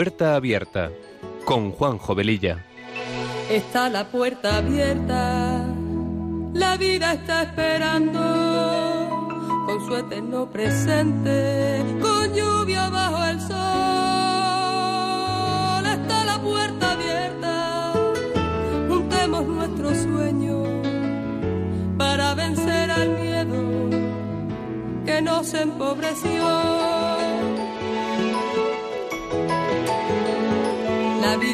Puerta Abierta con Juan Jovelilla. Está la puerta abierta, la vida está esperando con su eterno presente, con lluvia bajo el sol. Está la puerta abierta, juntemos nuestros sueños para vencer al miedo que nos empobreció.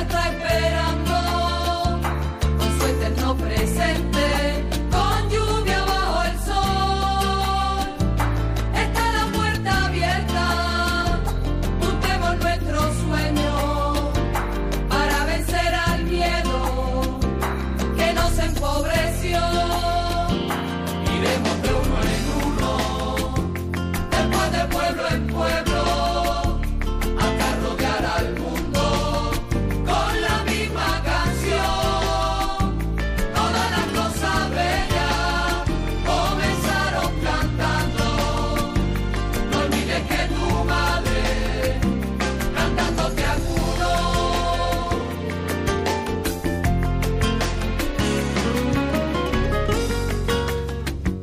está esperando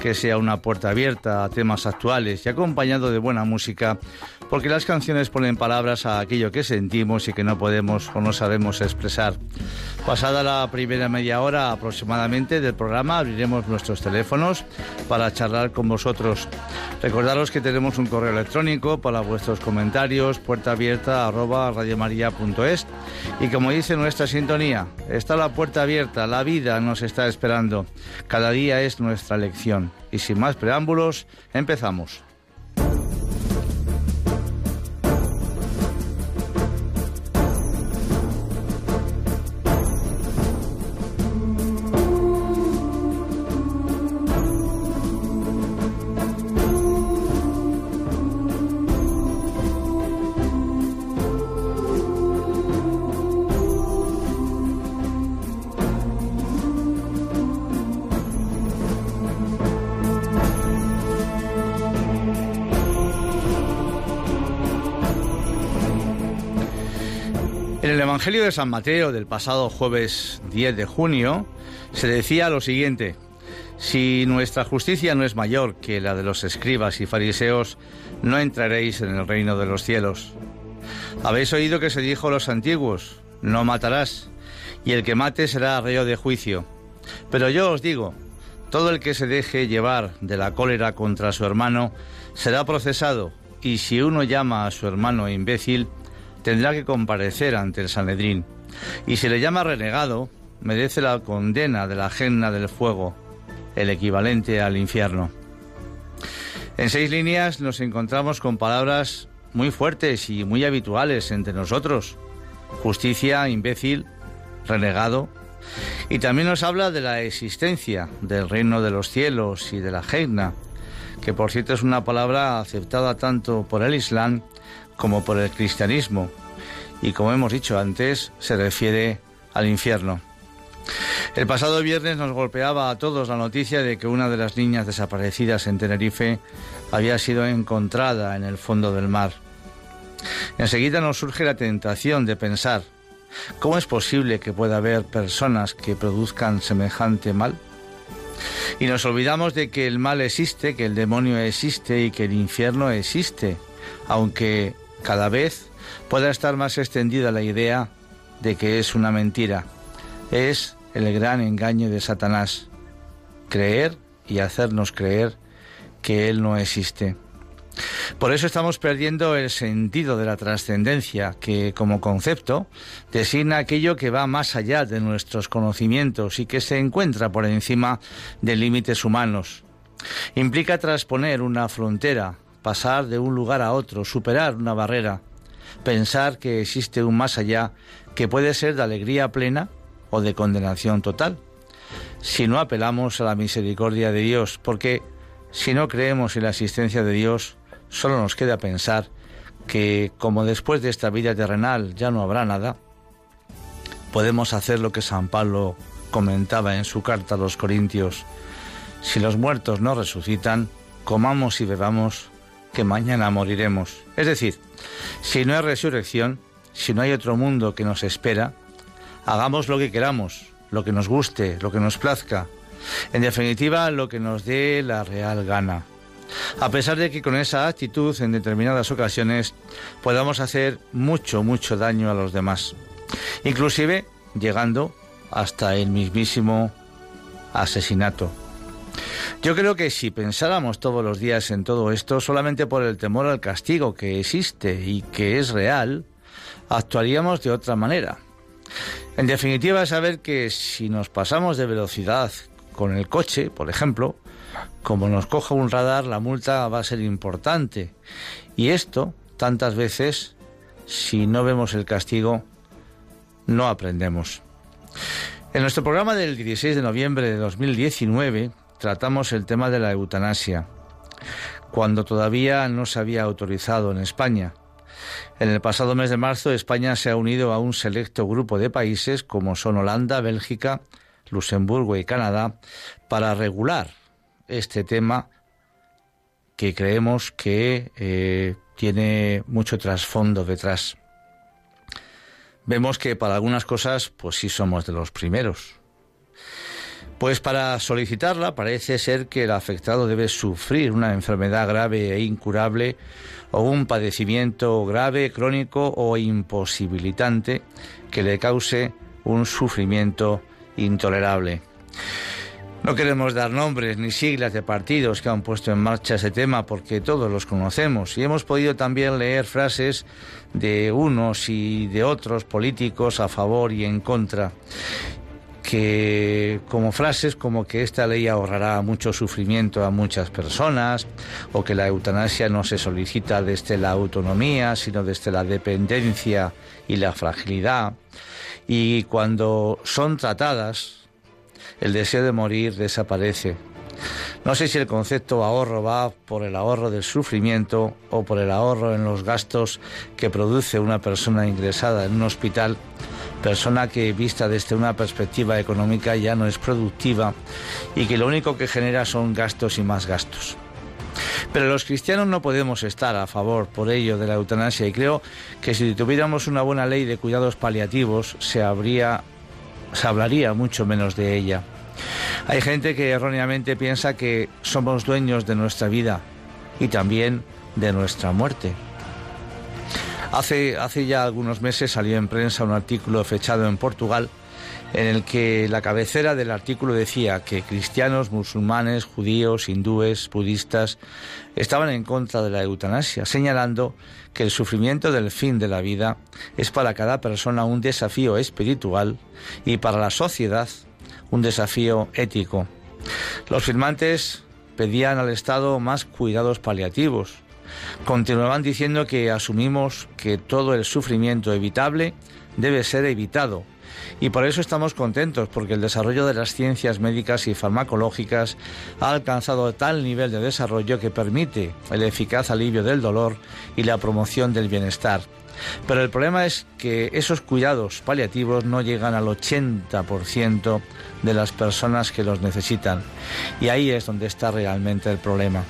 que sea una puerta abierta a temas actuales y acompañado de buena música porque las canciones ponen palabras a aquello que sentimos y que no podemos o no sabemos expresar. Pasada la primera media hora aproximadamente del programa, abriremos nuestros teléfonos para charlar con vosotros. Recordaros que tenemos un correo electrónico para vuestros comentarios, puerta y como dice nuestra sintonía, está la puerta abierta, la vida nos está esperando. Cada día es nuestra lección. Y sin más preámbulos, empezamos. Evangelio de San Mateo del pasado jueves 10 de junio se decía lo siguiente, si nuestra justicia no es mayor que la de los escribas y fariseos, no entraréis en el reino de los cielos. Habéis oído que se dijo a los antiguos, no matarás, y el que mate será reo de juicio. Pero yo os digo, todo el que se deje llevar de la cólera contra su hermano será procesado, y si uno llama a su hermano imbécil, tendrá que comparecer ante el Sanedrín, y si le llama renegado, merece la condena de la agenda del fuego, el equivalente al infierno. En seis líneas nos encontramos con palabras muy fuertes y muy habituales entre nosotros. Justicia, imbécil, renegado. Y también nos habla de la existencia del reino de los cielos y de la Geina, que por cierto es una palabra aceptada tanto por el Islam como por el cristianismo y como hemos dicho antes se refiere al infierno. El pasado viernes nos golpeaba a todos la noticia de que una de las niñas desaparecidas en Tenerife había sido encontrada en el fondo del mar. Enseguida nos surge la tentación de pensar, ¿cómo es posible que pueda haber personas que produzcan semejante mal? Y nos olvidamos de que el mal existe, que el demonio existe y que el infierno existe, aunque cada vez pueda estar más extendida la idea de que es una mentira. Es el gran engaño de Satanás. creer y hacernos creer que Él no existe. Por eso estamos perdiendo el sentido de la trascendencia, que como concepto designa aquello que va más allá de nuestros conocimientos y que se encuentra por encima de límites humanos. Implica transponer una frontera, pasar de un lugar a otro, superar una barrera, pensar que existe un más allá que puede ser de alegría plena o de condenación total, si no apelamos a la misericordia de Dios, porque si no creemos en la existencia de Dios, solo nos queda pensar que como después de esta vida terrenal ya no habrá nada, podemos hacer lo que San Pablo comentaba en su carta a los Corintios, si los muertos no resucitan, comamos y bebamos, que mañana moriremos. Es decir, si no hay resurrección, si no hay otro mundo que nos espera, hagamos lo que queramos, lo que nos guste, lo que nos plazca, en definitiva, lo que nos dé la real gana. A pesar de que con esa actitud en determinadas ocasiones podamos hacer mucho, mucho daño a los demás, inclusive llegando hasta el mismísimo asesinato. Yo creo que si pensáramos todos los días en todo esto, solamente por el temor al castigo que existe y que es real, actuaríamos de otra manera. En definitiva, saber que si nos pasamos de velocidad con el coche, por ejemplo, como nos coja un radar, la multa va a ser importante. Y esto, tantas veces, si no vemos el castigo, no aprendemos. En nuestro programa del 16 de noviembre de 2019 tratamos el tema de la eutanasia, cuando todavía no se había autorizado en España. En el pasado mes de marzo, España se ha unido a un selecto grupo de países como son Holanda, Bélgica, Luxemburgo y Canadá para regular este tema que creemos que eh, tiene mucho trasfondo detrás. Vemos que para algunas cosas, pues sí somos de los primeros. Pues para solicitarla parece ser que el afectado debe sufrir una enfermedad grave e incurable o un padecimiento grave, crónico o imposibilitante que le cause un sufrimiento intolerable. No queremos dar nombres ni siglas de partidos que han puesto en marcha ese tema porque todos los conocemos y hemos podido también leer frases de unos y de otros políticos a favor y en contra que como frases como que esta ley ahorrará mucho sufrimiento a muchas personas o que la eutanasia no se solicita desde la autonomía sino desde la dependencia y la fragilidad y cuando son tratadas, el deseo de morir desaparece. No sé si el concepto ahorro va por el ahorro del sufrimiento o por el ahorro en los gastos que produce una persona ingresada en un hospital, persona que vista desde una perspectiva económica ya no es productiva y que lo único que genera son gastos y más gastos. Pero los cristianos no podemos estar a favor por ello de la eutanasia y creo que si tuviéramos una buena ley de cuidados paliativos se habría se hablaría mucho menos de ella. Hay gente que erróneamente piensa que somos dueños de nuestra vida y también de nuestra muerte. Hace, hace ya algunos meses salió en prensa un artículo fechado en Portugal en el que la cabecera del artículo decía que cristianos, musulmanes, judíos, hindúes, budistas estaban en contra de la eutanasia, señalando que el sufrimiento del fin de la vida es para cada persona un desafío espiritual y para la sociedad un desafío ético. Los firmantes pedían al Estado más cuidados paliativos. Continuaban diciendo que asumimos que todo el sufrimiento evitable debe ser evitado y por eso estamos contentos, porque el desarrollo de las ciencias médicas y farmacológicas ha alcanzado tal nivel de desarrollo que permite el eficaz alivio del dolor y la promoción del bienestar. Pero el problema es que esos cuidados paliativos no llegan al 80% de las personas que los necesitan. Y ahí es donde está realmente el problema.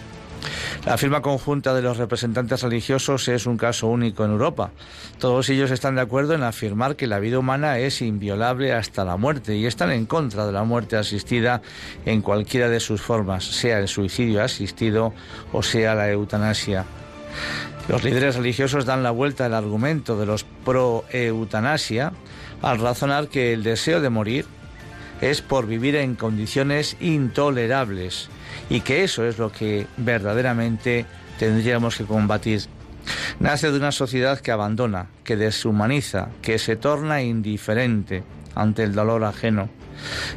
La firma conjunta de los representantes religiosos es un caso único en Europa. Todos ellos están de acuerdo en afirmar que la vida humana es inviolable hasta la muerte y están en contra de la muerte asistida en cualquiera de sus formas, sea el suicidio asistido o sea la eutanasia. Los líderes religiosos dan la vuelta al argumento de los pro-eutanasia al razonar que el deseo de morir es por vivir en condiciones intolerables y que eso es lo que verdaderamente tendríamos que combatir. Nace de una sociedad que abandona, que deshumaniza, que se torna indiferente ante el dolor ajeno.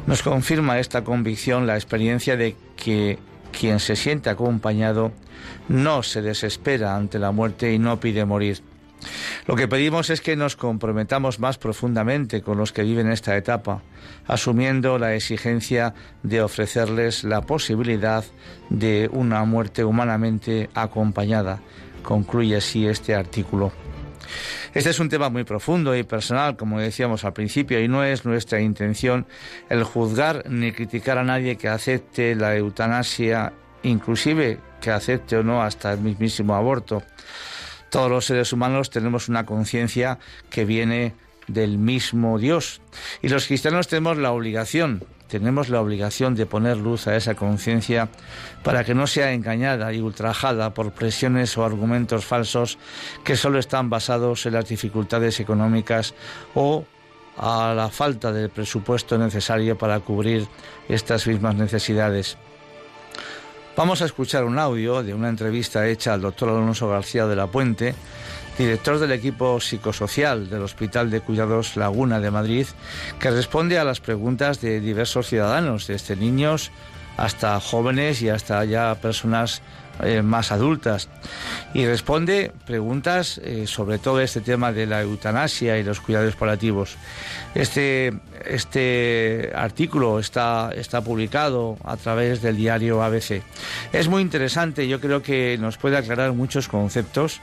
Nos confirma esta convicción la experiencia de que quien se siente acompañado no se desespera ante la muerte y no pide morir. Lo que pedimos es que nos comprometamos más profundamente con los que viven esta etapa, asumiendo la exigencia de ofrecerles la posibilidad de una muerte humanamente acompañada. Concluye así este artículo. Este es un tema muy profundo y personal, como decíamos al principio, y no es nuestra intención el juzgar ni criticar a nadie que acepte la eutanasia, inclusive que acepte o no hasta el mismísimo aborto. Todos los seres humanos tenemos una conciencia que viene del mismo Dios. Y los cristianos tenemos la obligación, tenemos la obligación de poner luz a esa conciencia para que no sea engañada y ultrajada por presiones o argumentos falsos que solo están basados en las dificultades económicas o a la falta del presupuesto necesario para cubrir estas mismas necesidades. Vamos a escuchar un audio de una entrevista hecha al doctor Alonso García de la Puente, director del equipo psicosocial del Hospital de Cuidados Laguna de Madrid, que responde a las preguntas de diversos ciudadanos, desde niños hasta jóvenes y hasta ya personas eh, más adultas y responde preguntas eh, sobre todo este tema de la eutanasia y los cuidados paliativos. Este, este artículo está, está publicado a través del diario ABC. Es muy interesante, yo creo que nos puede aclarar muchos conceptos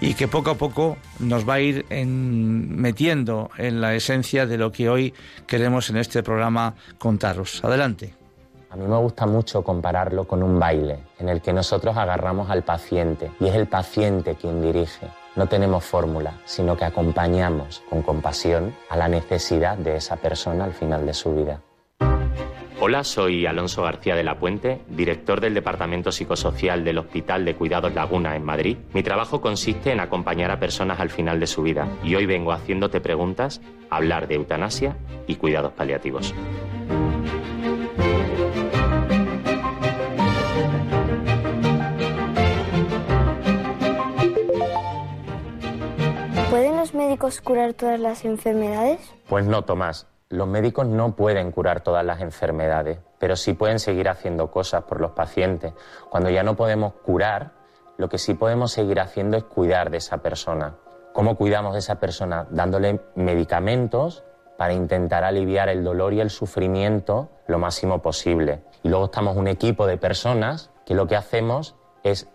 y que poco a poco nos va a ir metiendo en la esencia de lo que hoy queremos en este programa contaros. Adelante. A mí me gusta mucho compararlo con un baile en el que nosotros agarramos al paciente y es el paciente quien dirige. No tenemos fórmula, sino que acompañamos con compasión a la necesidad de esa persona al final de su vida. Hola, soy Alonso García de la Puente, director del Departamento Psicosocial del Hospital de Cuidados Laguna en Madrid. Mi trabajo consiste en acompañar a personas al final de su vida y hoy vengo haciéndote preguntas, hablar de eutanasia y cuidados paliativos. Médicos curar todas las enfermedades? Pues no, Tomás. Los médicos no pueden curar todas las enfermedades, pero sí pueden seguir haciendo cosas por los pacientes. Cuando ya no podemos curar, lo que sí podemos seguir haciendo es cuidar de esa persona. ¿Cómo cuidamos de esa persona? Dándole medicamentos para intentar aliviar el dolor y el sufrimiento lo máximo posible. Y luego estamos un equipo de personas que lo que hacemos es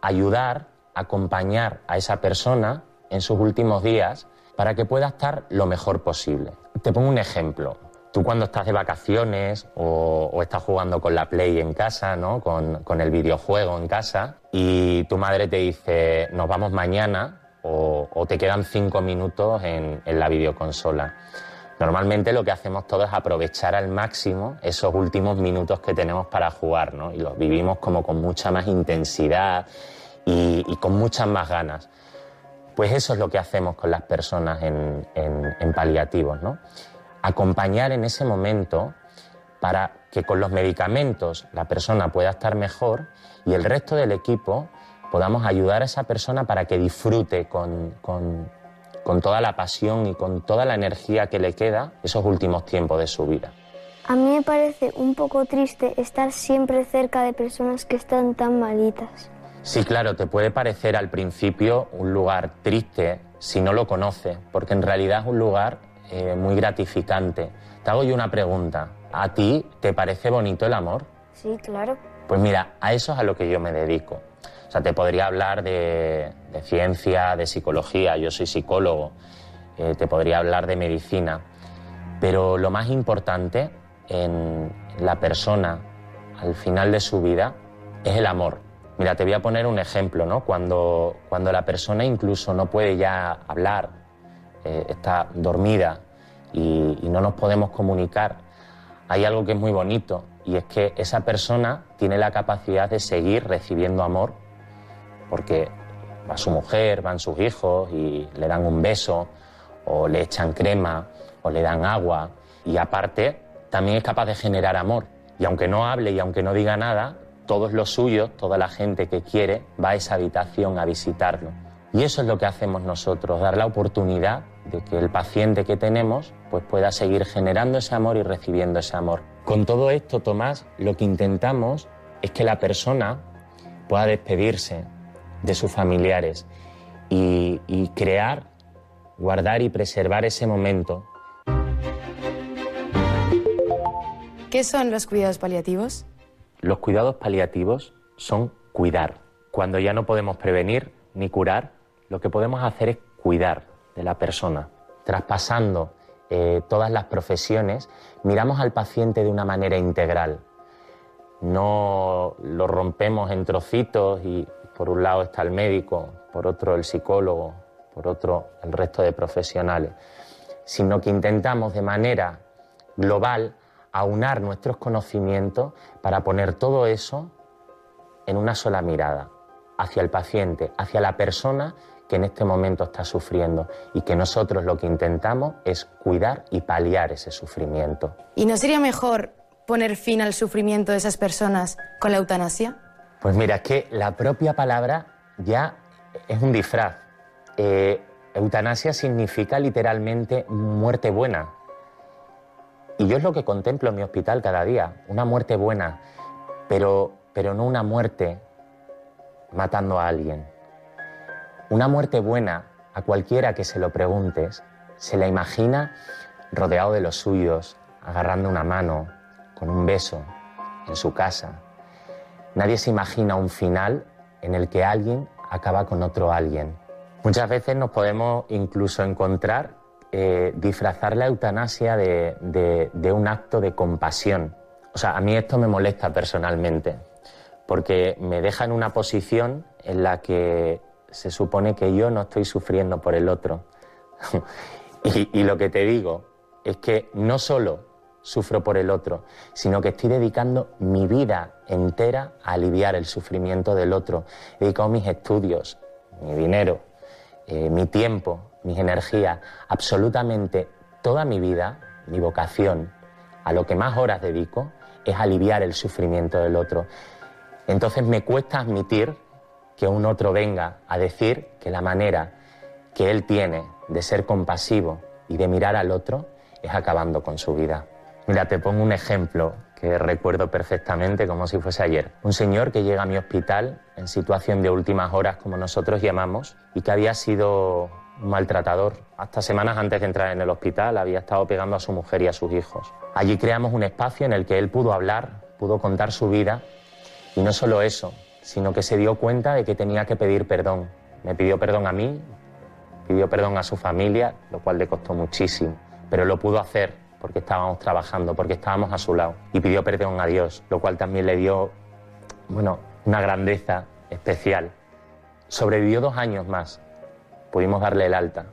ayudar, acompañar a esa persona en sus últimos días para que pueda estar lo mejor posible. Te pongo un ejemplo. Tú cuando estás de vacaciones o, estás jugando con la Play en casa, ¿no? con, el videojuego en casa, y tu madre te dice, nos vamos mañana o, te quedan cinco minutos en, la videoconsola. Normalmente lo que hacemos todos es aprovechar al máximo esos últimos minutos que tenemos para jugar, ¿no? Y los vivimos como con mucha más intensidad y con muchas más ganas. Pues eso es lo que hacemos con las personas en, paliativos, ¿no? Acompañar en ese momento para que con los medicamentos la persona pueda estar mejor y el resto del equipo podamos ayudar a esa persona para que disfrute con, con, toda la pasión y con toda la energía que le queda esos últimos tiempos de su vida. A mí me parece un poco triste estar siempre cerca de personas que están tan malitas. Sí, claro, te puede parecer al principio un lugar triste si no lo conoces, porque en realidad es un lugar eh, muy gratificante. Te hago yo una pregunta. ¿A ti te parece bonito el amor? Sí, claro. Pues mira, a eso es a lo que yo me dedico. O sea, te podría hablar de, ciencia, de psicología, yo soy psicólogo, eh, te podría hablar de medicina, pero lo más importante en la persona al final de su vida es el amor. Mira, te voy a poner un ejemplo, ¿no? Cuando, cuando la persona incluso no puede ya hablar, eh, está dormida y, no nos podemos comunicar, hay algo que es muy bonito y es que esa persona tiene la capacidad de seguir recibiendo amor porque va su mujer, van sus hijos y le dan un beso o le echan crema o le dan agua y aparte también es capaz de generar amor. Y aunque no hable y aunque no diga nada, todos los suyos, toda la gente que quiere, va a esa habitación a visitarlo. Y eso es lo que hacemos nosotros, dar la oportunidad de que el paciente que tenemos pues pueda seguir generando ese amor y recibiendo ese amor. Con todo esto, Tomás, lo que intentamos es que la persona pueda despedirse de sus familiares y, y crear, guardar y preservar ese momento. ¿Qué son los cuidados paliativos? Los cuidados paliativos son cuidar. Cuando ya no podemos prevenir ni curar, lo que podemos hacer es cuidar de la persona, traspasando eh, todas las profesiones, miramos al paciente de una manera integral. No lo rompemos en trocitos y por un lado está el médico, por otro el psicólogo, por otro el resto de profesionales, sino que intentamos de manera global aunar nuestros conocimientos para poner todo eso en una sola mirada, hacia el paciente, hacia la persona que en este momento está sufriendo y que nosotros lo que intentamos es cuidar y paliar ese sufrimiento. ¿Y no sería mejor poner fin al sufrimiento de esas personas con la eutanasia? Pues mira, es que la propia palabra ya es un disfraz. Eh, eutanasia significa literalmente muerte buena. Y yo es lo que contemplo en mi hospital cada día, una muerte buena, pero, pero no una muerte matando a alguien. Una muerte buena, a cualquiera que se lo preguntes, se la imagina rodeado de los suyos, agarrando una mano, con un beso, en su casa. Nadie se imagina un final en el que alguien acaba con otro alguien. Muchas veces nos podemos incluso encontrar eh, disfrazar la eutanasia de, un acto de compasión. O sea, a mí esto me molesta personalmente, porque me deja en una posición en la que se supone que yo no estoy sufriendo por el otro. y, y, lo que te digo es que no solo sufro por el otro, sino que estoy dedicando mi vida entera a aliviar el sufrimiento del otro. He dedicado mis estudios, mi dinero, eh, mi tiempo, mis energías, absolutamente toda mi vida, mi vocación, a lo que más horas dedico, es aliviar el sufrimiento del otro. Entonces me cuesta admitir que un otro venga a decir que la manera que él tiene de ser compasivo y de mirar al otro es acabando con su vida. Mira, te pongo un ejemplo que recuerdo perfectamente como si fuese ayer. Un señor que llega a mi hospital en situación de últimas horas, como nosotros llamamos, y que había sido maltratador. Hasta semanas antes de entrar en el hospital había estado pegando a su mujer y a sus hijos. Allí creamos un espacio en el que él pudo hablar, pudo contar su vida, y no solo eso, sino que se dio cuenta de que tenía que pedir perdón. Me pidió perdón a mí, pidió perdón a su familia, lo cual le costó muchísimo, pero lo pudo hacer porque estábamos trabajando, porque estábamos a su lado. Y pidió perdón a Dios, lo cual también le dio, bueno, una grandeza especial. Sobrevivió dos años más, pudimos darle el alta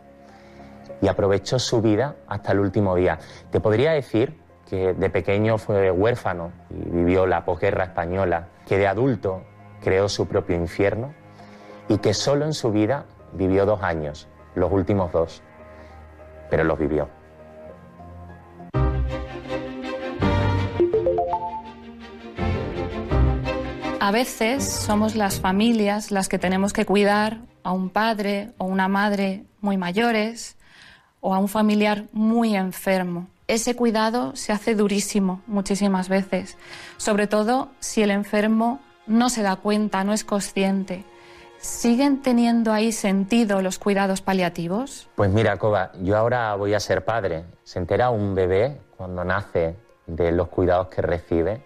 y aprovechó su vida hasta el último día. Te podría decir que de pequeño fue huérfano y vivió la posguerra española, que de adulto creó su propio infierno y que solo en su vida vivió dos años, los últimos dos, pero los vivió. A veces somos las familias las que tenemos que cuidar a un padre o una madre muy mayores o a un familiar muy enfermo. Ese cuidado se hace durísimo muchísimas veces, sobre todo si el enfermo no se da cuenta, no es consciente. ¿Siguen teniendo ahí sentido los cuidados paliativos? Pues mira, Coba, yo ahora voy a ser padre. ¿Se entera un bebé cuando nace de los cuidados que recibe?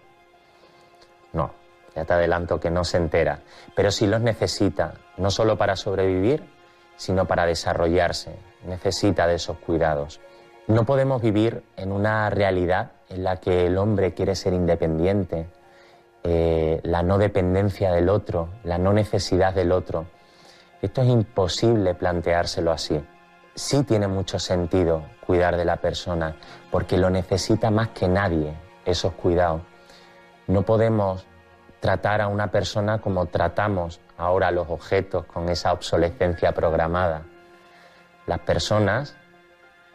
No, ya te adelanto que no se entera, pero sí los necesita, no solo para sobrevivir, sino para desarrollarse. Necesita de esos cuidados. No podemos vivir en una realidad en la que el hombre quiere ser independiente, eh, la no dependencia del otro, la no necesidad del otro. Esto es imposible planteárselo así. Sí tiene mucho sentido cuidar de la persona, porque lo necesita más que nadie, esos cuidados. No podemos tratar a una persona como tratamos ahora los objetos, con esa obsolescencia programada. Las personas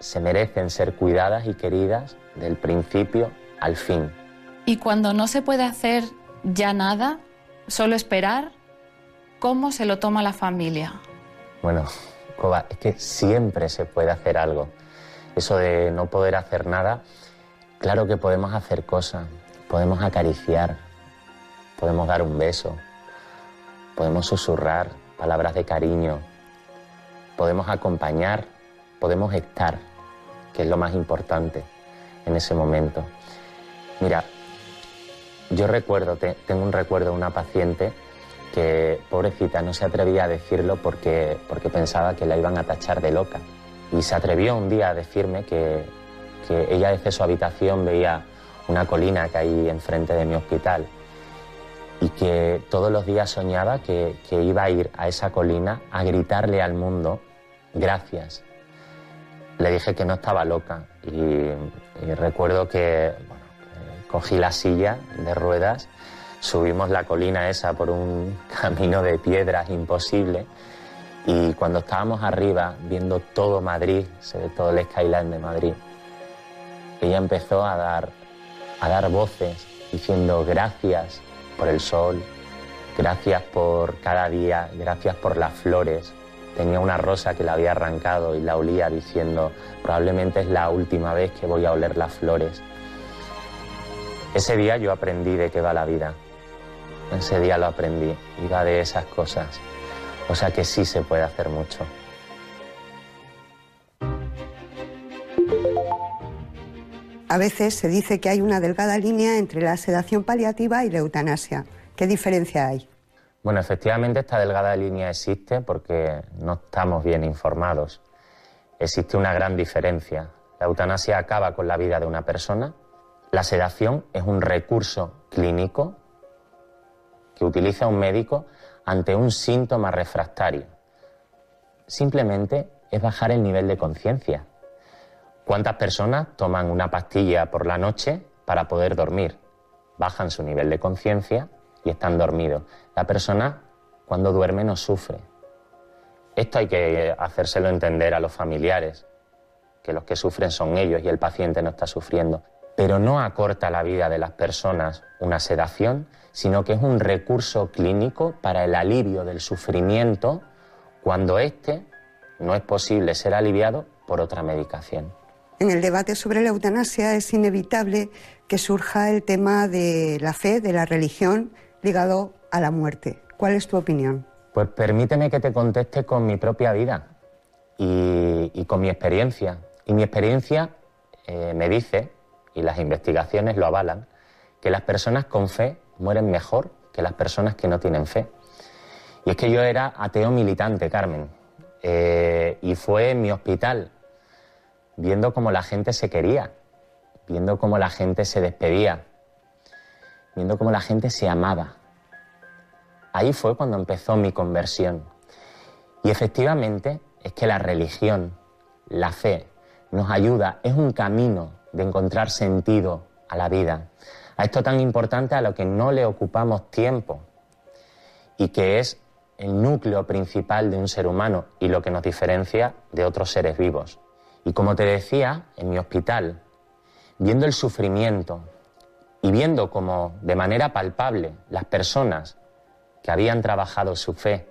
se merecen ser cuidadas y queridas del principio al fin. Y cuando no se puede hacer ya nada, solo esperar, ¿cómo se lo toma la familia? Bueno, Coba, es que siempre se puede hacer algo. Eso de no poder hacer nada, claro que podemos hacer cosas, podemos acariciar, podemos dar un beso, podemos susurrar palabras de cariño, podemos acompañar, podemos estar, que es lo más importante en ese momento. Mira, yo recuerdo, tengo un recuerdo de una paciente que, pobrecita, no se atrevía a decirlo porque, porque pensaba que la iban a tachar de loca. Y se atrevió un día a decirme que, que ella desde su habitación veía una colina que hay enfrente de mi hospital y que todos los días soñaba que, que, iba a ir a esa colina a gritarle al mundo gracias. Le dije que no estaba loca y, recuerdo que cogí la silla de ruedas, subimos la colina esa por un camino de piedras imposible y cuando estábamos arriba viendo todo Madrid, ve todo el skyline de Madrid, ella empezó a dar, a dar voces diciendo gracias por el sol, gracias por cada día, gracias por las flores. Tenía una rosa que la había arrancado y la olía diciendo, probablemente es la última vez que voy a oler las flores. Ese día yo aprendí de qué va la vida. Ese día lo aprendí va de esas cosas. O sea que sí se puede hacer mucho. A veces se dice que hay una delgada línea entre la sedación paliativa y la eutanasia. ¿Qué diferencia hay? Bueno, efectivamente esta delgada línea existe porque no estamos bien informados. Existe una gran diferencia. La eutanasia acaba con la vida de una persona. La sedación es un recurso clínico que utiliza un médico ante un síntoma refractario. Simplemente es bajar el nivel de conciencia. ¿Cuántas personas toman una pastilla por la noche para poder dormir? Bajan su nivel de conciencia y están dormidos. La persona cuando duerme no sufre. Esto hay que hacérselo entender a los familiares, que los que sufren son ellos y el paciente no está sufriendo. Pero no acorta la vida de las personas una sedación, sino que es un recurso clínico para el alivio del sufrimiento cuando éste no es posible ser aliviado por otra medicación. En el debate sobre la eutanasia es inevitable que surja el tema de la fe, de la religión, ligado a la muerte. ¿Cuál es tu opinión? Pues permíteme que te conteste con mi propia vida y, con mi experiencia. Y mi experiencia eh, me dice, y las investigaciones lo avalan, que las personas con fe mueren mejor que las personas que no tienen fe. Y es que yo era ateo militante, Carmen, eh, y fue en mi hospital viendo cómo la gente se quería, viendo cómo la gente se despedía, viendo cómo la gente se amaba. Ahí fue cuando empezó mi conversión. Y efectivamente es que la religión, la fe, nos ayuda, es un camino de encontrar sentido a la vida. A esto tan importante a lo que no le ocupamos tiempo y que es el núcleo principal de un ser humano y lo que nos diferencia de otros seres vivos. Y como te decía, en mi hospital, viendo el sufrimiento y viendo como de manera palpable las personas que habían trabajado su fe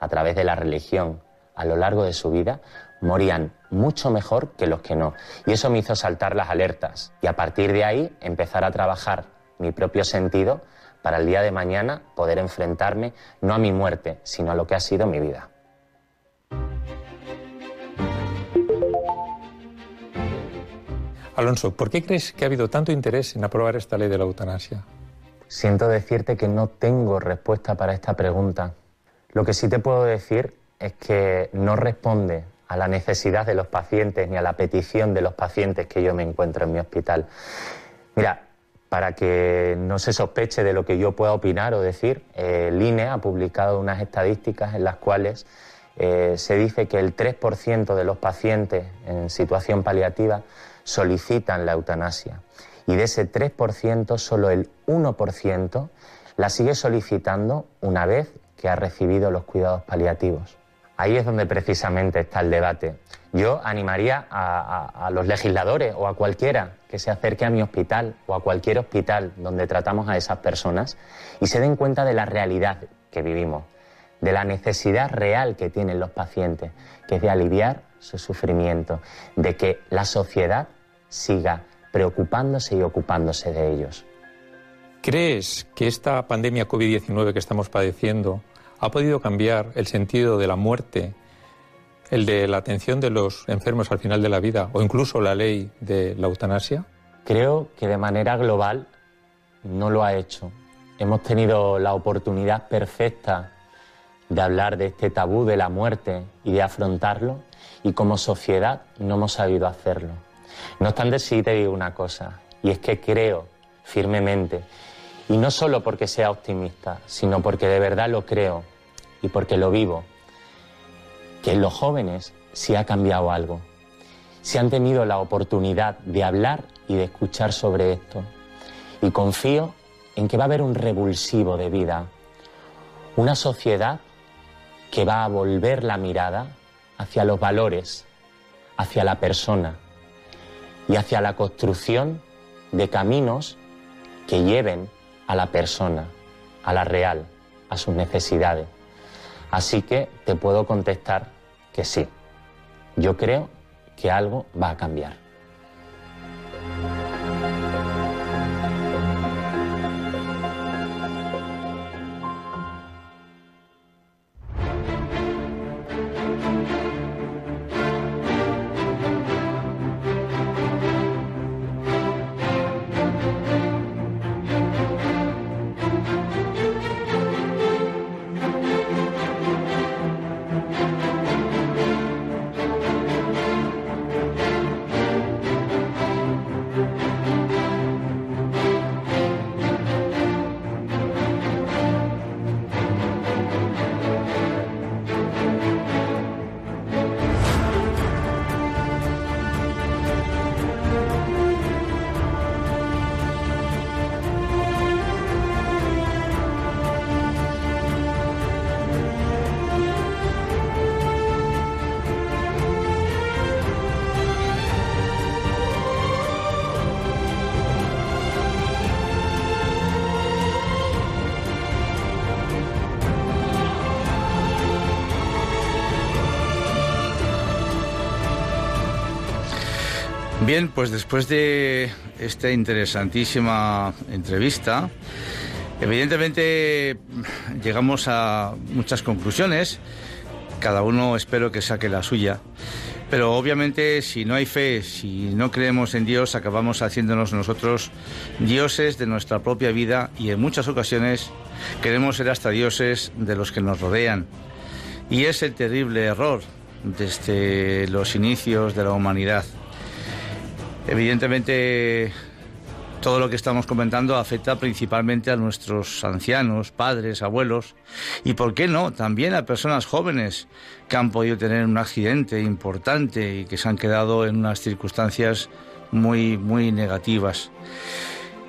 a través de la religión a lo largo de su vida, morían mucho mejor que los que no. Y eso me hizo saltar las alertas y a partir de ahí empezar a trabajar mi propio sentido para el día de mañana poder enfrentarme no a mi muerte, sino a lo que ha sido mi vida. Alonso, ¿por qué crees que ha habido tanto interés en aprobar esta ley de la eutanasia? Siento decirte que no tengo respuesta para esta pregunta. Lo que sí te puedo decir es que no responde a la necesidad de los pacientes ni a la petición de los pacientes que yo me encuentro en mi hospital. Mira, para que no se sospeche de lo que yo pueda opinar o decir, el INE ha publicado unas estadísticas en las cuales eh, se dice que el 3% de los pacientes en situación paliativa solicitan la eutanasia. Y de ese 3%, solo el 1% la sigue solicitando una vez que ha recibido los cuidados paliativos. Ahí es donde precisamente está el debate. Yo animaría a, los legisladores o a cualquiera que se acerque a mi hospital o a cualquier hospital donde tratamos a esas personas y se den cuenta de la realidad que vivimos, de la necesidad real que tienen los pacientes, que es de aliviar su sufrimiento, de que la sociedad siga preocupándose y ocupándose de ellos. ¿Crees que esta pandemia COVID-19 que estamos padeciendo ha podido cambiar el sentido de la muerte, el de la atención de los enfermos al final de la vida o incluso la ley de la eutanasia? Creo que de manera global no lo ha hecho. Hemos tenido la oportunidad perfecta de hablar de este tabú de la muerte y de afrontarlo y como sociedad no hemos sabido hacerlo. No obstante, sí te digo una cosa, y es que creo firmemente, y no solo porque sea optimista, sino porque de verdad lo creo y porque lo vivo, que en los jóvenes sí ha cambiado algo, si han tenido la oportunidad de hablar y de escuchar sobre esto. Y confío en que va a haber un revulsivo de vida, una sociedad que va a volver la mirada hacia los valores, hacia la persona y hacia la construcción de caminos que lleven a la persona, a la real, a sus necesidades. Así que te puedo contestar que sí. Yo creo que algo va a cambiar. Bien, pues después de esta interesantísima entrevista, evidentemente llegamos a muchas conclusiones, cada uno espero que saque la suya, pero obviamente si no hay fe, si no creemos en Dios, acabamos haciéndonos nosotros dioses de nuestra propia vida y en muchas ocasiones queremos ser hasta dioses de los que nos rodean. Y es el terrible error desde los inicios de la humanidad. Evidentemente, todo lo que estamos comentando afecta principalmente a nuestros ancianos, padres, abuelos y, ¿por qué no?, también a personas jóvenes que han podido tener un accidente importante y que se han quedado en unas circunstancias muy, muy negativas.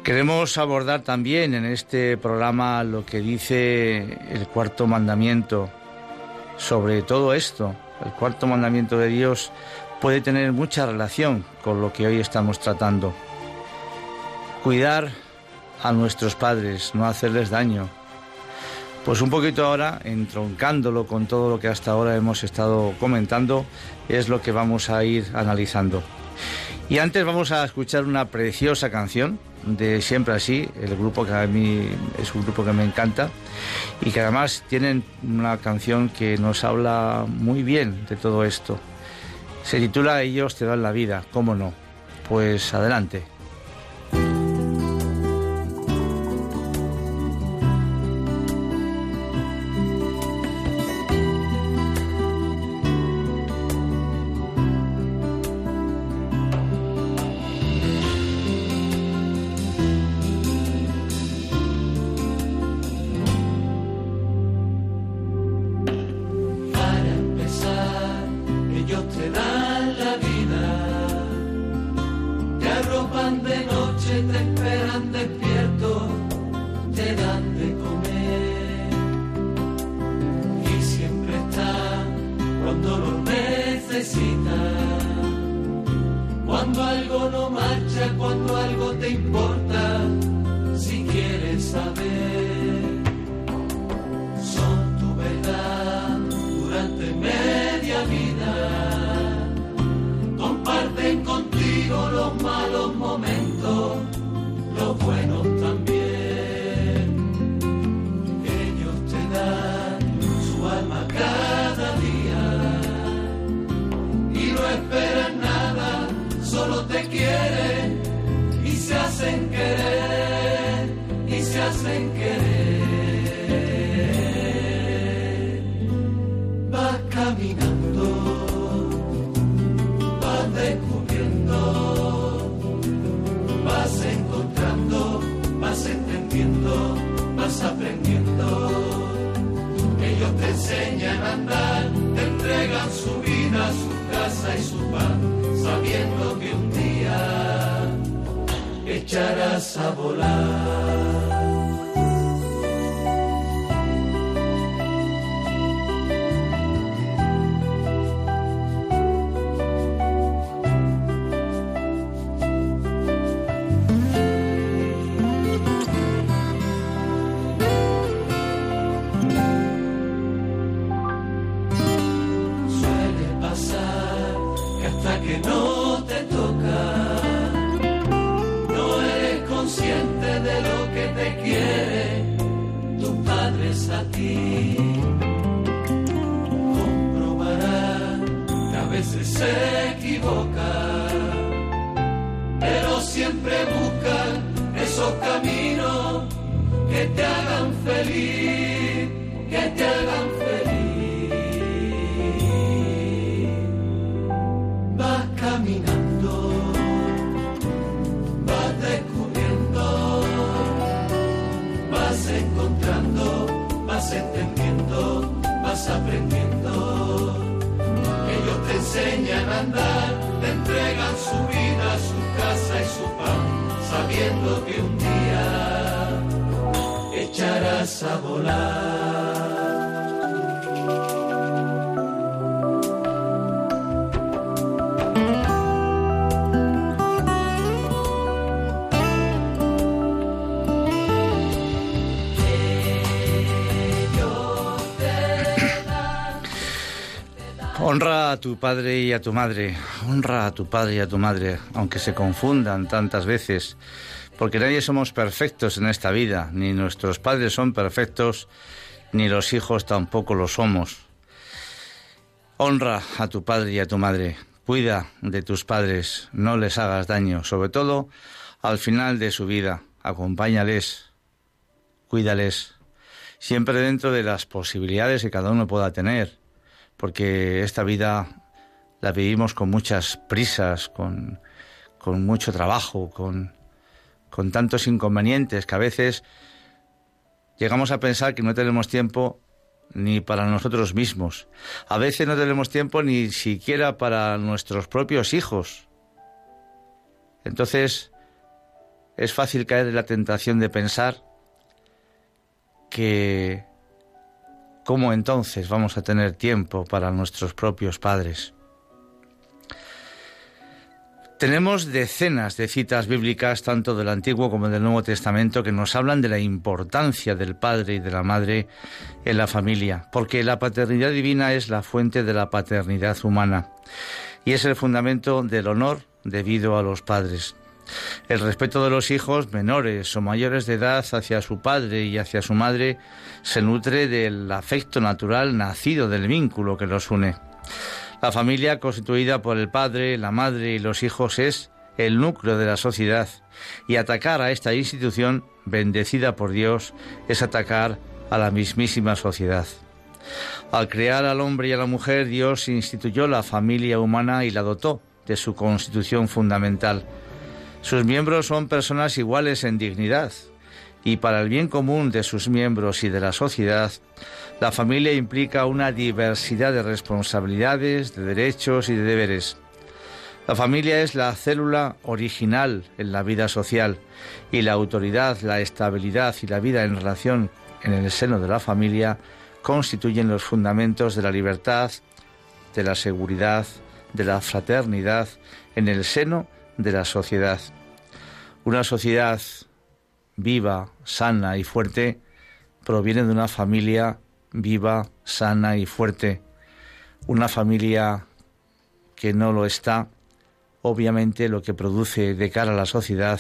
Queremos abordar también en este programa lo que dice el cuarto mandamiento sobre todo esto. El cuarto mandamiento de Dios puede tener mucha relación con lo que hoy estamos tratando. Cuidar a nuestros padres, no hacerles daño. Pues un poquito ahora, entroncándolo con todo lo que hasta ahora hemos estado comentando, es lo que vamos a ir analizando. Y antes vamos a escuchar una preciosa canción de Siempre Así, el grupo que a mí es un grupo que me encanta y que además tienen una canción que nos habla muy bien de todo esto. Se titula Ellos te dan la vida, ¿cómo no? Pues adelante. Echarás a volar. Se equivoca, pero siempre buscan esos caminos Honra a tu padre y a tu madre, honra a tu padre y a tu madre, aunque se confundan tantas veces, porque nadie somos perfectos en esta vida, ni nuestros padres son perfectos, ni los hijos tampoco lo somos. Honra a tu padre y a tu madre, cuida de tus padres, no les hagas daño, sobre todo al final de su vida, acompáñales, cuídales, siempre dentro de las posibilidades que cada uno pueda tener porque esta vida la vivimos con muchas prisas, con, con mucho trabajo, con, con tantos inconvenientes que a veces llegamos a pensar que no tenemos tiempo ni para nosotros mismos. A veces no tenemos tiempo ni siquiera para nuestros propios hijos. Entonces es fácil caer en la tentación de pensar que ¿cómo entonces vamos a tener tiempo para nuestros propios padres? Tenemos decenas de citas bíblicas, tanto del Antiguo como del Nuevo Testamento, que nos hablan de la importancia del padre y de la madre en la familia, porque la paternidad divina es la fuente de la paternidad humana y es el fundamento del honor debido a los padres. El respeto de los hijos menores o mayores de edad hacia su padre y hacia su madre se nutre del afecto natural nacido del vínculo que los une. La familia constituida por el padre, la madre y los hijos es el núcleo de la sociedad y atacar a esta institución bendecida por Dios es atacar a la mismísima sociedad. Al crear al hombre y a la mujer, Dios instituyó la familia humana y la dotó de su constitución fundamental. Sus miembros son personas iguales en dignidad y para el bien común de sus miembros y de la sociedad, la familia implica una diversidad de responsabilidades, de derechos y de deberes. La familia es la célula original en la vida social y la autoridad, la estabilidad y la vida en relación en el seno de la familia constituyen los fundamentos de la libertad, de la seguridad, de la fraternidad en el seno de la sociedad. Una sociedad viva, sana y fuerte proviene de una familia viva, sana y fuerte. Una familia que no lo está, obviamente lo que produce de cara a la sociedad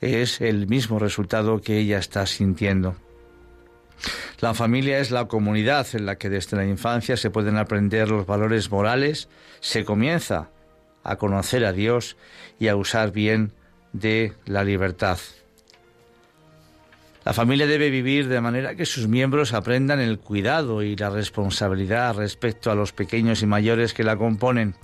es el mismo resultado que ella está sintiendo. La familia es la comunidad en la que desde la infancia se pueden aprender los valores morales, se comienza a conocer a Dios y a usar bien de la libertad. La familia debe vivir de manera que sus miembros aprendan el cuidado y la responsabilidad respecto a los pequeños y mayores que la componen.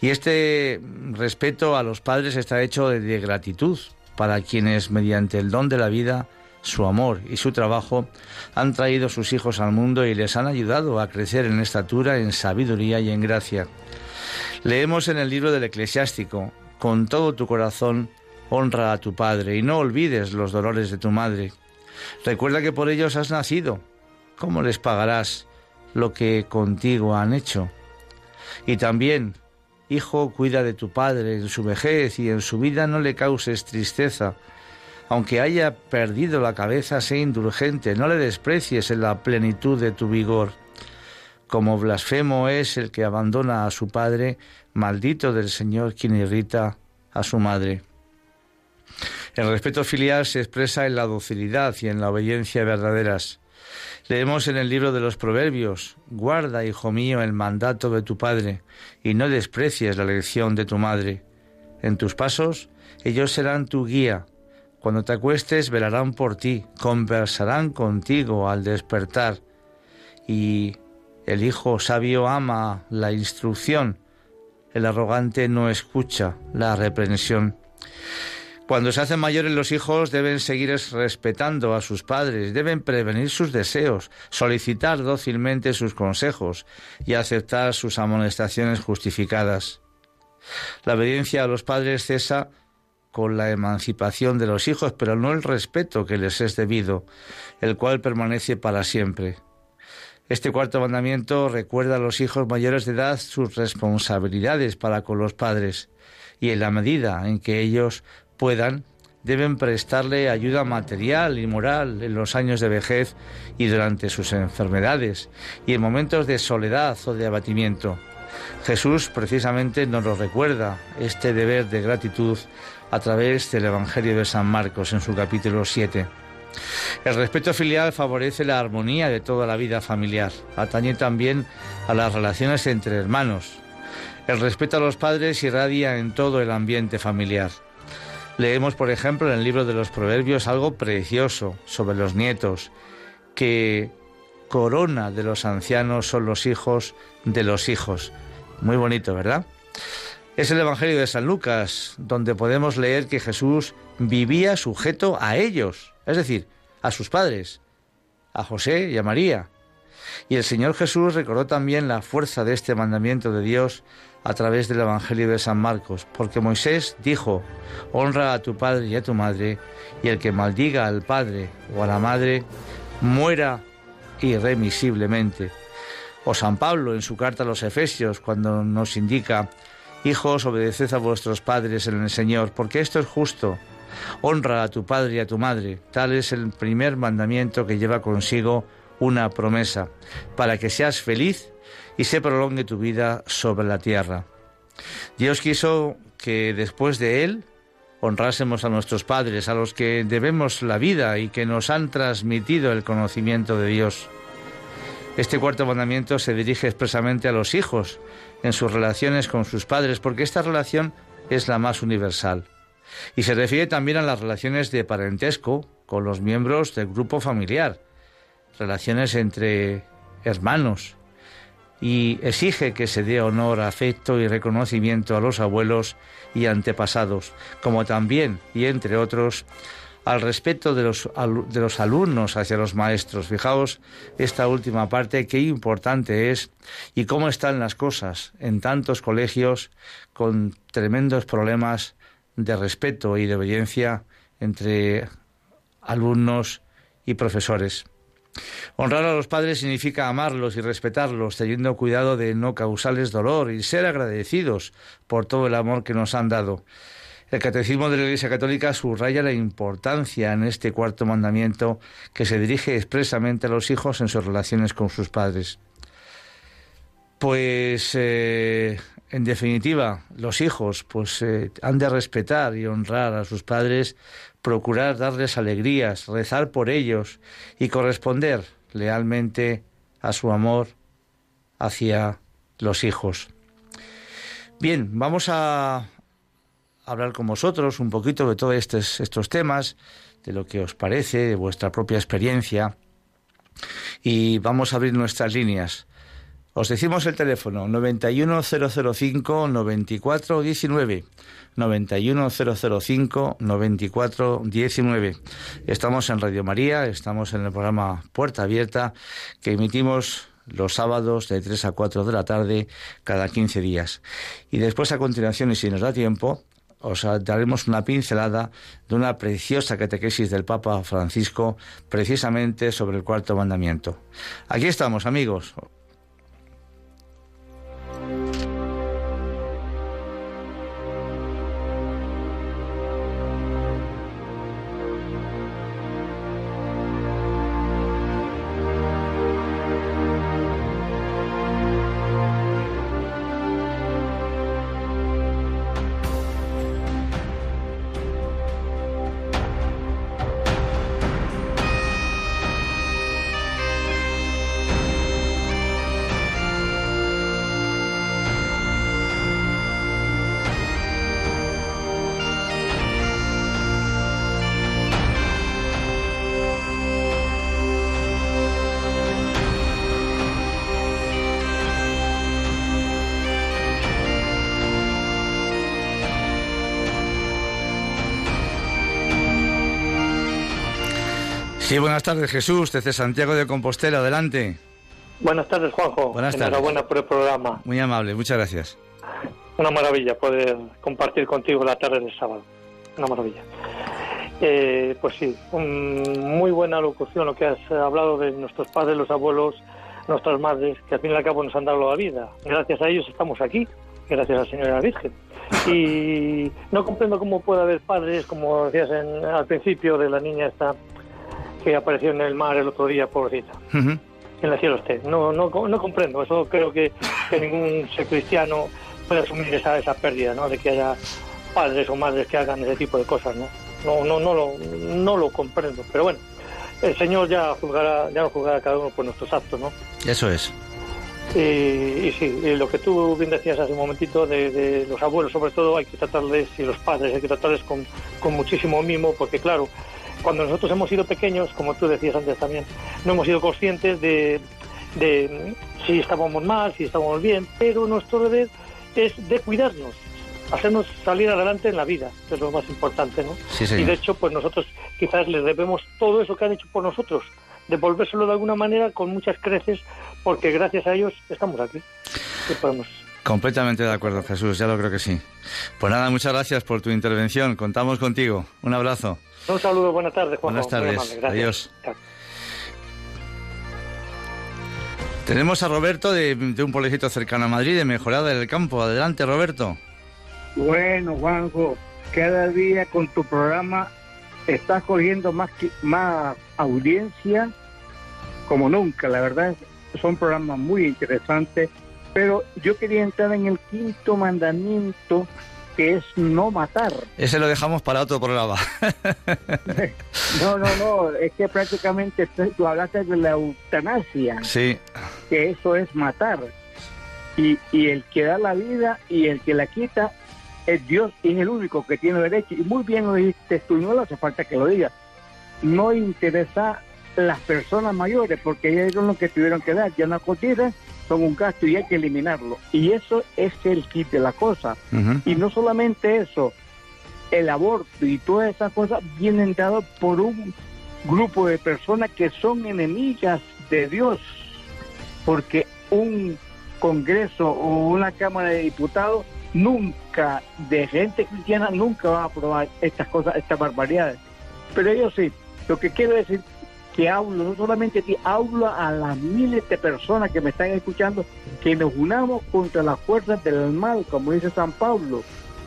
Y este respeto a los padres está hecho de gratitud para quienes, mediante el don de la vida, su amor y su trabajo, han traído sus hijos al mundo y les han ayudado a crecer en estatura, en sabiduría y en gracia. Leemos en el libro del eclesiástico, con todo tu corazón, honra a tu padre y no olvides los dolores de tu madre. Recuerda que por ellos has nacido. ¿Cómo les pagarás lo que contigo han hecho? Y también, hijo, cuida de tu padre en su vejez y en su vida no le causes tristeza. Aunque haya perdido la cabeza, sé indulgente, no le desprecies en la plenitud de tu vigor. Como blasfemo es el que abandona a su padre, maldito del Señor quien irrita a su madre. El respeto filial se expresa en la docilidad y en la obediencia verdaderas. Leemos en el libro de los Proverbios, guarda, hijo mío, el mandato de tu padre, y no desprecies la lección de tu madre. En tus pasos ellos serán tu guía. Cuando te acuestes velarán por ti, conversarán contigo al despertar. Y el hijo sabio ama la instrucción, el arrogante no escucha la reprensión. Cuando se hacen mayores los hijos deben seguir respetando a sus padres, deben prevenir sus deseos, solicitar dócilmente sus consejos y aceptar sus amonestaciones justificadas. La obediencia a los padres cesa con la emancipación de los hijos, pero no el respeto que les es debido, el cual permanece para siempre. Este cuarto mandamiento recuerda a los hijos mayores de edad sus responsabilidades para con los padres y en la medida en que ellos puedan, deben prestarle ayuda material y moral en los años de vejez y durante sus enfermedades y en momentos de soledad o de abatimiento. Jesús precisamente nos lo recuerda, este deber de gratitud, a través del Evangelio de San Marcos en su capítulo 7. El respeto filial favorece la armonía de toda la vida familiar, atañe también a las relaciones entre hermanos. El respeto a los padres irradia en todo el ambiente familiar. Leemos, por ejemplo, en el libro de los Proverbios algo precioso sobre los nietos, que corona de los ancianos son los hijos de los hijos. Muy bonito, ¿verdad? Es el Evangelio de San Lucas, donde podemos leer que Jesús vivía sujeto a ellos, es decir, a sus padres, a José y a María. Y el Señor Jesús recordó también la fuerza de este mandamiento de Dios a través del Evangelio de San Marcos, porque Moisés dijo, honra a tu padre y a tu madre, y el que maldiga al padre o a la madre, muera irremisiblemente. O San Pablo en su carta a los Efesios, cuando nos indica, hijos, obedeced a vuestros padres en el Señor, porque esto es justo. Honra a tu padre y a tu madre. Tal es el primer mandamiento que lleva consigo una promesa, para que seas feliz y se prolongue tu vida sobre la tierra. Dios quiso que después de Él honrásemos a nuestros padres, a los que debemos la vida y que nos han transmitido el conocimiento de Dios. Este cuarto mandamiento se dirige expresamente a los hijos en sus relaciones con sus padres, porque esta relación es la más universal. Y se refiere también a las relaciones de parentesco con los miembros del grupo familiar, relaciones entre hermanos, y exige que se dé honor, afecto y reconocimiento a los abuelos y antepasados, como también, y entre otros, al respeto de los, de los alumnos hacia los maestros. Fijaos esta última parte, qué importante es y cómo están las cosas en tantos colegios con tremendos problemas de respeto y de obediencia entre alumnos y profesores. Honrar a los padres significa amarlos y respetarlos, teniendo cuidado de no causarles dolor y ser agradecidos por todo el amor que nos han dado. El Catecismo de la Iglesia Católica subraya la importancia en este cuarto mandamiento que se dirige expresamente a los hijos en sus relaciones con sus padres. Pues, eh, en definitiva, los hijos pues eh, han de respetar y honrar a sus padres, procurar darles alegrías, rezar por ellos y corresponder lealmente a su amor hacia los hijos. Bien, vamos a hablar con vosotros un poquito de todos estos, estos temas, de lo que os parece, de vuestra propia experiencia. Y vamos a abrir nuestras líneas. Os decimos el teléfono 91005 9419 91005 9419. Estamos en Radio María, estamos en el programa Puerta Abierta que emitimos los sábados de 3 a 4 de la tarde cada 15 días. Y después a continuación, y si nos da tiempo, os daremos una pincelada de una preciosa catequesis del Papa Francisco precisamente sobre el cuarto mandamiento. Aquí estamos, amigos. Buenas tardes Jesús, desde Santiago de Compostela, adelante. Buenas tardes Juanjo. Buenas tardes. Enhorabuena por el programa. Muy amable, muchas gracias. Una maravilla poder compartir contigo la tarde del sábado. Una maravilla. Eh, pues sí, muy buena locución lo que has hablado de nuestros padres, los abuelos, nuestras madres, que al fin y al cabo nos han dado la vida. Gracias a ellos estamos aquí, gracias a la Señora Virgen. Y no comprendo cómo puede haber padres, como decías en, al principio de la niña esta, que apareció en el mar el otro día, pobrecita. En la cielo usted. No, no, no comprendo. Eso creo que, ningún ser cristiano puede asumir esa, esa pérdida, ¿no? De que haya padres o madres que hagan ese tipo de cosas, ¿no? No, no, no lo, no lo comprendo. Pero bueno, el Señor ya juzgará, ya nos juzgará cada uno por nuestros actos, ¿no? Eso es. Y, sí, lo que tú bien decías hace un momentito de, de, los abuelos, sobre todo, hay que tratarles, y los padres, hay que tratarles con, con muchísimo mimo, porque claro, cuando nosotros hemos sido pequeños, como tú decías antes también, no hemos sido conscientes de, si estábamos mal, si estábamos bien, pero nuestro deber es de cuidarnos, hacernos salir adelante en la vida, que es lo más importante, ¿no? y de hecho, pues nosotros quizás les debemos todo eso que han hecho por nosotros, devolvérselo de alguna manera con muchas creces, porque gracias a ellos estamos aquí. podemos? Completamente de acuerdo, Jesús, ya lo creo que sí. Pues nada, muchas gracias por tu intervención. Contamos contigo. Un abrazo. Un saludo, buenas tardes, Juan. Buenas tardes, adiós. Tenemos a Roberto de, un pueblecito cercano a Madrid, de Mejorada del Campo. Adelante, Roberto. Bueno, Juanjo, cada día con tu programa estás cogiendo más, más audiencia como nunca. La verdad, son programas muy interesantes. Pero yo quería entrar en el quinto mandamiento que es no matar. Ese lo dejamos para otro programa. no, no, no, es que prácticamente tú hablaste de la eutanasia. Sí. Que eso es matar. Y, y el que da la vida y el que la quita es Dios y es el único que tiene derecho. Y muy bien lo dijiste tú, no hace falta que lo digas. No interesa las personas mayores porque ellos son los que tuvieron que dar, ya no cotizan son un gasto y hay que eliminarlo. Y eso es el kit de la cosa. Y no solamente eso, el aborto y todas esas cosas vienen dados por un grupo de personas que son enemigas de Dios, porque un Congreso o una Cámara de Diputados nunca, de gente cristiana, nunca va a aprobar estas cosas, estas barbaridades. Pero ellos sí, lo que quiero decir que hablo, no solamente ti, hablo a las miles de personas que me están escuchando, que nos unamos contra las fuerzas del mal, como dice San Pablo,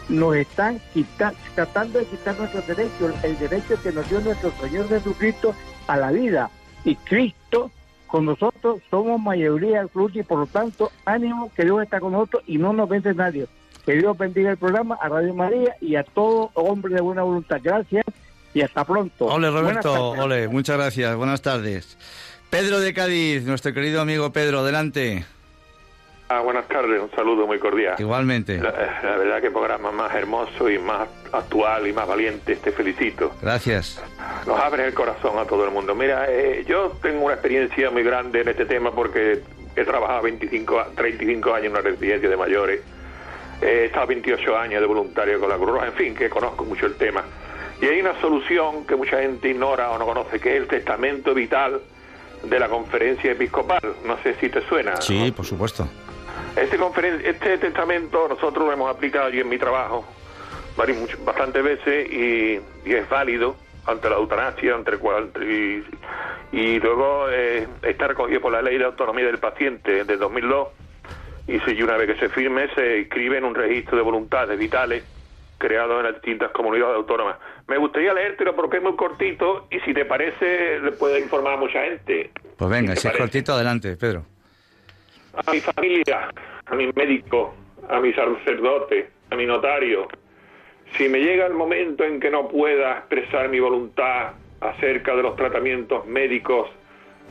nos están quita- tratando de quitar nuestros derechos, el derecho que nos dio nuestro Señor Jesucristo a la vida. Y Cristo con nosotros somos mayoría absoluta y por lo tanto ánimo que Dios está con nosotros y no nos vence nadie. Que Dios bendiga el programa, a Radio María y a todo hombre de buena voluntad. Gracias y hasta pronto. Ole, Roberto, ole, muchas gracias, buenas tardes. Pedro de Cádiz, nuestro querido amigo Pedro, adelante. Ah, buenas tardes, un saludo muy cordial. Igualmente. La, la verdad que programa más hermoso y más actual y más valiente, te felicito. Gracias. Nos abre el corazón a todo el mundo. Mira, eh, yo tengo una experiencia muy grande en este tema porque he trabajado 25, a- 35 años en una residencia de mayores. He estado 28 años de voluntario con la Cruz Roja, en fin, que conozco mucho el tema. Y hay una solución que mucha gente ignora o no conoce, que es el testamento vital de la conferencia episcopal. No sé si te suena. Sí, por supuesto. Este, conferen- este testamento nosotros lo hemos aplicado yo en mi trabajo bastantes veces y, y es válido ante la eutanasia ante cual, y, y luego eh, está recogido por la ley de autonomía del paciente del 2002 y si una vez que se firme se inscribe en un registro de voluntades vitales creado en las distintas comunidades autónomas. Me gustaría leértelo porque es muy cortito y si te parece le puede informar a mucha gente. Pues venga, ¿Qué si es cortito, adelante, Pedro. a mi familia, a mi médico, a mi sacerdote, a mi notario. Si me llega el momento en que no pueda expresar mi voluntad acerca de los tratamientos médicos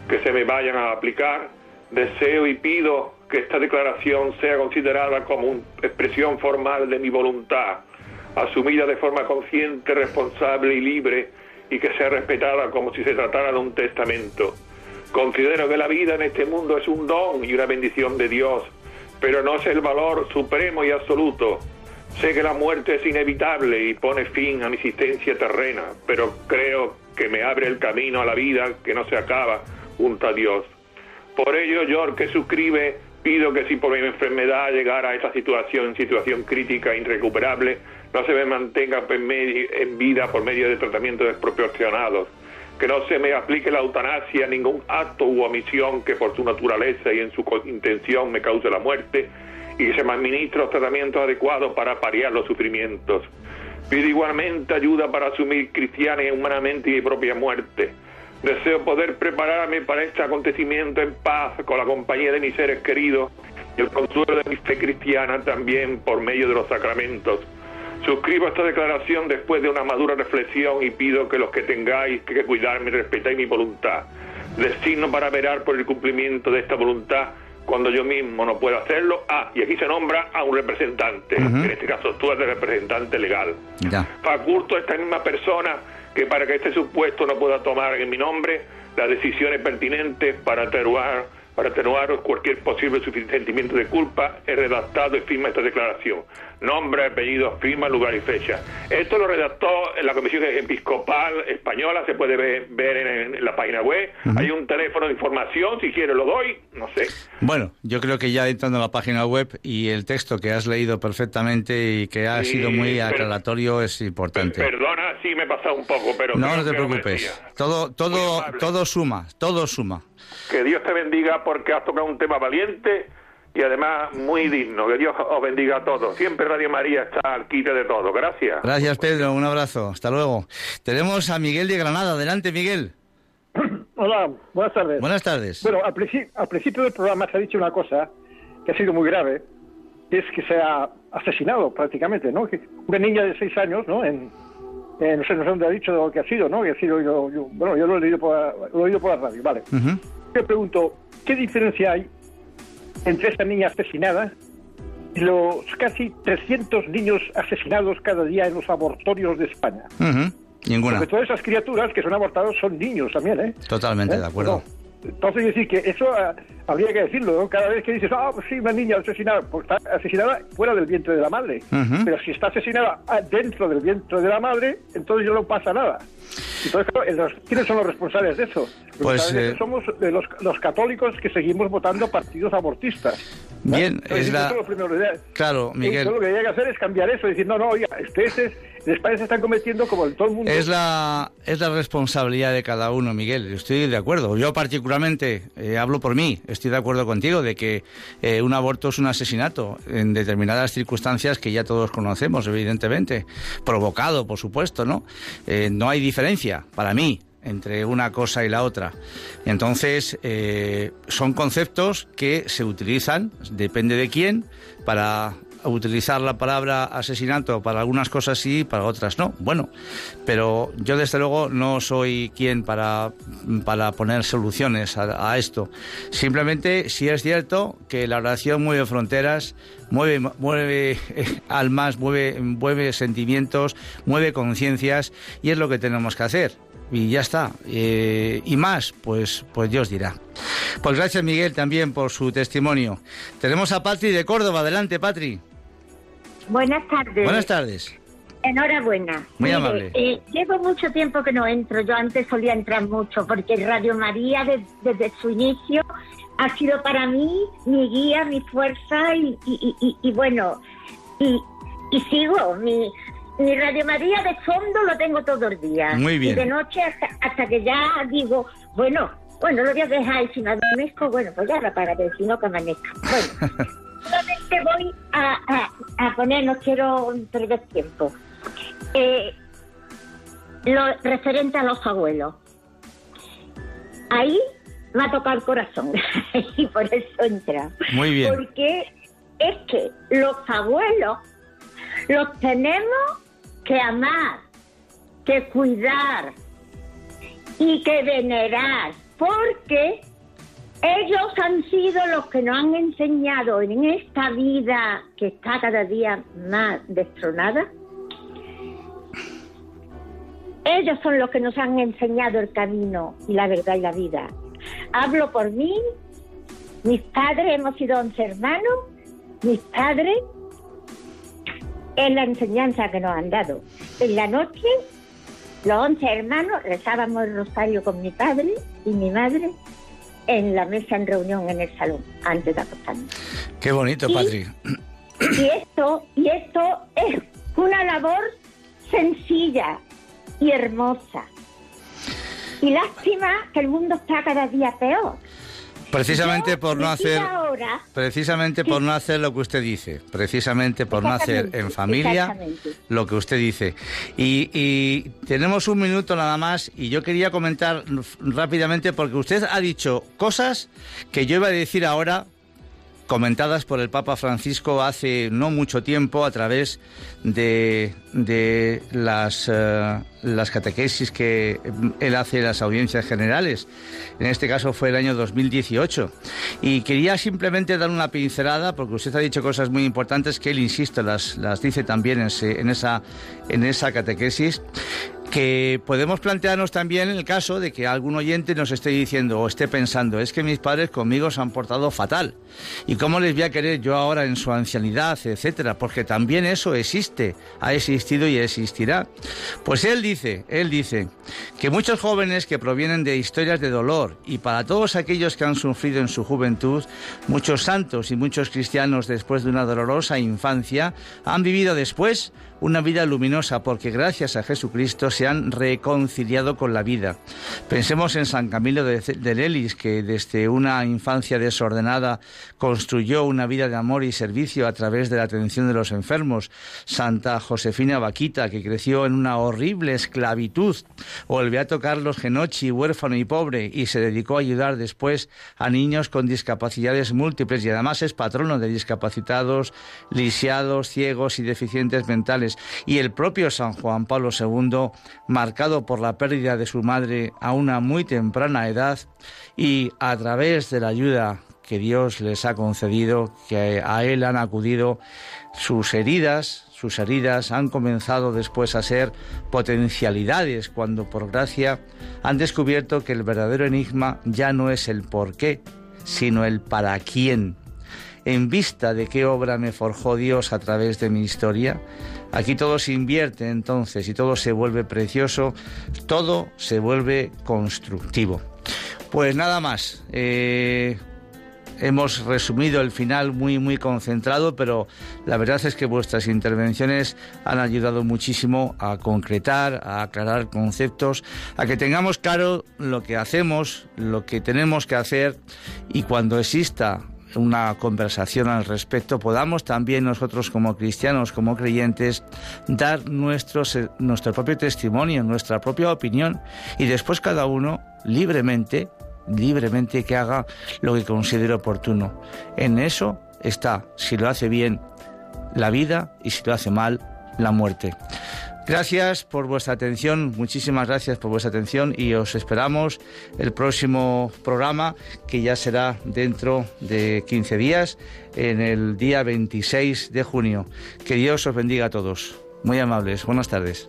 que se me vayan a aplicar, deseo y pido que esta declaración sea considerada como una expresión formal de mi voluntad, asumida de forma consciente, responsable y libre, y que sea respetada como si se tratara de un testamento. Considero que la vida en este mundo es un don y una bendición de Dios, pero no es el valor supremo y absoluto. Sé que la muerte es inevitable y pone fin a mi existencia terrena, pero creo que me abre el camino a la vida que no se acaba junto a Dios. Por ello, yo que suscribe, pido que si por mi enfermedad llegara a esa situación, situación crítica e irrecuperable, no se me mantenga en vida por medio de tratamientos desproporcionados, que no se me aplique la eutanasia, ningún acto u omisión que por su naturaleza y en su intención me cause la muerte, y que se me administre los tratamientos adecuados para paliar los sufrimientos. Pido igualmente ayuda para asumir cristiana y humanamente mi propia muerte. Deseo poder prepararme para este acontecimiento en paz, con la compañía de mis seres queridos y el consuelo de mi fe cristiana también por medio de los sacramentos. Suscribo esta declaración después de una madura reflexión y pido que los que tengáis que cuidarme respetéis mi voluntad. Designo para verar por el cumplimiento de esta voluntad cuando yo mismo no puedo hacerlo. Ah, y aquí se nombra a un representante, Ujú. en este caso tú eres el representante legal. Ya. Faculto a esta misma persona que para que este supuesto no pueda tomar en mi nombre las decisiones pertinentes para atenuar, para atenuar cualquier posible sentimiento de culpa, he redactado y firma esta declaración. Nombre, apellido, firma, lugar y fecha. Esto lo redactó en la Comisión Episcopal Española, se puede ver, ver en, en la página web. Ujú. Hay un teléfono de información, si quiere lo doy, no sé. Bueno, yo creo que ya entrando a la página web y el texto que has leído perfectamente y que ha Sí, sido muy aclaratorio es importante. Perdona si me he pasado un poco, pero... No, no te preocupes. Todo, todo, todo suma, todo suma. Que Dios te bendiga porque has tocado un tema valiente y además muy digno. Que Dios os bendiga a todos. Siempre Radio María está al quite de todo. Gracias. Gracias, Pedro. Un abrazo. Hasta luego. Tenemos a Miguel de Granada. Adelante, Miguel. Hola, buenas tardes. Buenas tardes. Bueno, al, princi- al principio del programa se ha dicho una cosa que ha sido muy grave, que es que se ha asesinado prácticamente, ¿no? Que una niña de seis años, ¿no? En, en- no sé, no sé dónde ha dicho lo que ha sido, ¿no? Que ha sido, yo, yo- bueno, yo lo he leído por, la- lo he oído por la radio, vale. Te pregunto, ¿qué diferencia hay entre esta niña asesinada y los casi 300 niños asesinados cada día en los abortorios de España? Ninguna. Porque todas esas criaturas que son abortados son niños también, ¿eh? Totalmente ¿Eh? de acuerdo. Entonces, es decir, que eso ah, habría que decirlo, ¿no? Cada vez que dices, ah, pues sí, una niña asesinada, pues está asesinada fuera del vientre de la madre. Pero si está asesinada ah, dentro del vientre de la madre, entonces no pasa nada. Entonces, claro, ¿quiénes son los responsables de eso? Los Pues, eh, somos eh, los, los católicos que seguimos votando partidos abortistas. Bien, Entonces, es la... lo primero que- Claro, Miguel. todo lo que hay que hacer es cambiar eso, decir, no, no, oiga, este, este es los padres se están convirtiendo como en todo el mundo. Es la, es la responsabilidad de cada uno, Miguel. Estoy de acuerdo. Yo particularmente eh, hablo por mí. Estoy de acuerdo contigo de que eh, un aborto es un asesinato en determinadas circunstancias que ya todos conocemos, evidentemente. Provocado, por supuesto, ¿no? Eh, no hay diferencia, para mí, entre una cosa y la otra. Entonces, son conceptos que se utilizan, depende de quién, para utilizar la palabra asesinato para algunas cosas sí, para otras no. Bueno, pero yo desde luego no soy quien para, para poner soluciones a, esto. Simplemente si es cierto que la oración mueve fronteras, mueve, mueve eh, almas, mueve, mueve sentimientos, mueve conciencias y es lo que tenemos que hacer y ya está. Eh, y más, pues, pues Dios dirá. Pues gracias Miguel también por su testimonio. Tenemos a Patri de Córdoba. Adelante, Patri. Buenas tardes. Buenas tardes. Enhorabuena. Muy amable. Eh, llevo mucho tiempo que no entro. Yo antes solía entrar mucho porque Radio María desde su inicio ha sido para mí mi guía, mi fuerza y, y, bueno, y, sigo. Mi, mi Radio María de fondo lo tengo todo el día. Muy bien. Y de noche hasta, que ya digo, bueno, bueno, lo voy a dejar y si me amanezco, bueno, pues ya lo apagaré, si no que amanezca. Bueno, solamente voy a, a, poner, no quiero perder tiempo. Eh, lo referente a los abuelos. Ahí me ha tocado el corazón y por eso entra. Muy bien. Porque es que los abuelos los tenemos que amar, que cuidar y que venerar, porque ellos han sido los que nos han enseñado en esta vida que está cada día más destronada. Ellos son los que nos han enseñado el camino y la verdad y la vida. Hablo por mí, mis padres hemos sido once hermanos, mis padres es la enseñanza que nos han dado. En la noche, los once hermanos rezábamos el rosario con mi padre y mi madre en la mesa en reunión en el salón antes de acostarnos. Qué bonito, Patri. Y esto, y esto es una labor sencilla y hermosa. Y lástima que el mundo está cada día peor. Precisamente por no hacer precisamente por no hacer lo que usted dice, precisamente por no hacer en familia lo que usted dice. Y, y, tenemos un minuto nada más y yo quería comentar rápidamente porque usted ha dicho cosas que yo iba a decir ahora comentadas por el Papa Francisco hace no mucho tiempo a través de, eh, las catequesis que él hace en las audiencias generales. En este caso fue el año 2018. Y quería simplemente dar una pincelada, porque usted ha dicho cosas muy importantes que él, insisto, las, dice también en esa catequesis que podemos plantearnos también el caso de que algún oyente nos esté diciendo o esté pensando, es que mis padres conmigo se han portado fatal. ¿Y cómo les voy a querer yo ahora en su ancianidad, etcétera? Porque también eso existe, ha existido y existirá. Pues él dice, él dice que muchos jóvenes que provienen de historias de dolor y para todos aquellos que han sufrido en su juventud, muchos santos y muchos cristianos después de una dolorosa infancia han vivido después una vida luminosa porque gracias a Jesucristo se han reconciliado con la vida. Pensemos en San Camilo de, Lelis, que desde una infancia desordenada construyó una vida de amor y servicio a través de la atención de los enfermos. Santa Josefina Vaquita, que creció en una horrible esclavitud. O el Beato Carlos Genochi, huérfano y pobre, y se dedicó a ayudar después a niños con discapacidades múltiples y además es patrono de discapacitados, lisiados, ciegos y deficientes mentales y el propio San Juan Pablo II, marcado por la pérdida de su madre a una muy temprana edad y a través de la ayuda que Dios les ha concedido, que a él han acudido, sus heridas, sus heridas han comenzado después a ser potencialidades cuando por gracia han descubierto que el verdadero enigma ya no es el por qué, sino el para quién. En vista de qué obra me forjó Dios a través de mi historia, Aquí todo se invierte entonces y todo se vuelve precioso, todo se vuelve constructivo. Pues nada más. Eh, hemos resumido el final muy, muy concentrado, pero la verdad es que vuestras intervenciones han ayudado muchísimo a concretar, a aclarar conceptos, a que tengamos claro lo que hacemos, lo que tenemos que hacer y cuando exista una conversación al respecto, podamos también nosotros como cristianos, como creyentes, dar nuestro, nuestro propio testimonio, nuestra propia opinión y después cada uno libremente, libremente que haga lo que considere oportuno. En eso está, si lo hace bien, la vida y si lo hace mal, la muerte. Gracias por vuestra atención, muchísimas gracias por vuestra atención y os esperamos el próximo programa que ya será dentro de 15 días, en el día 26 de junio. Que Dios os bendiga a todos. Muy amables, buenas tardes.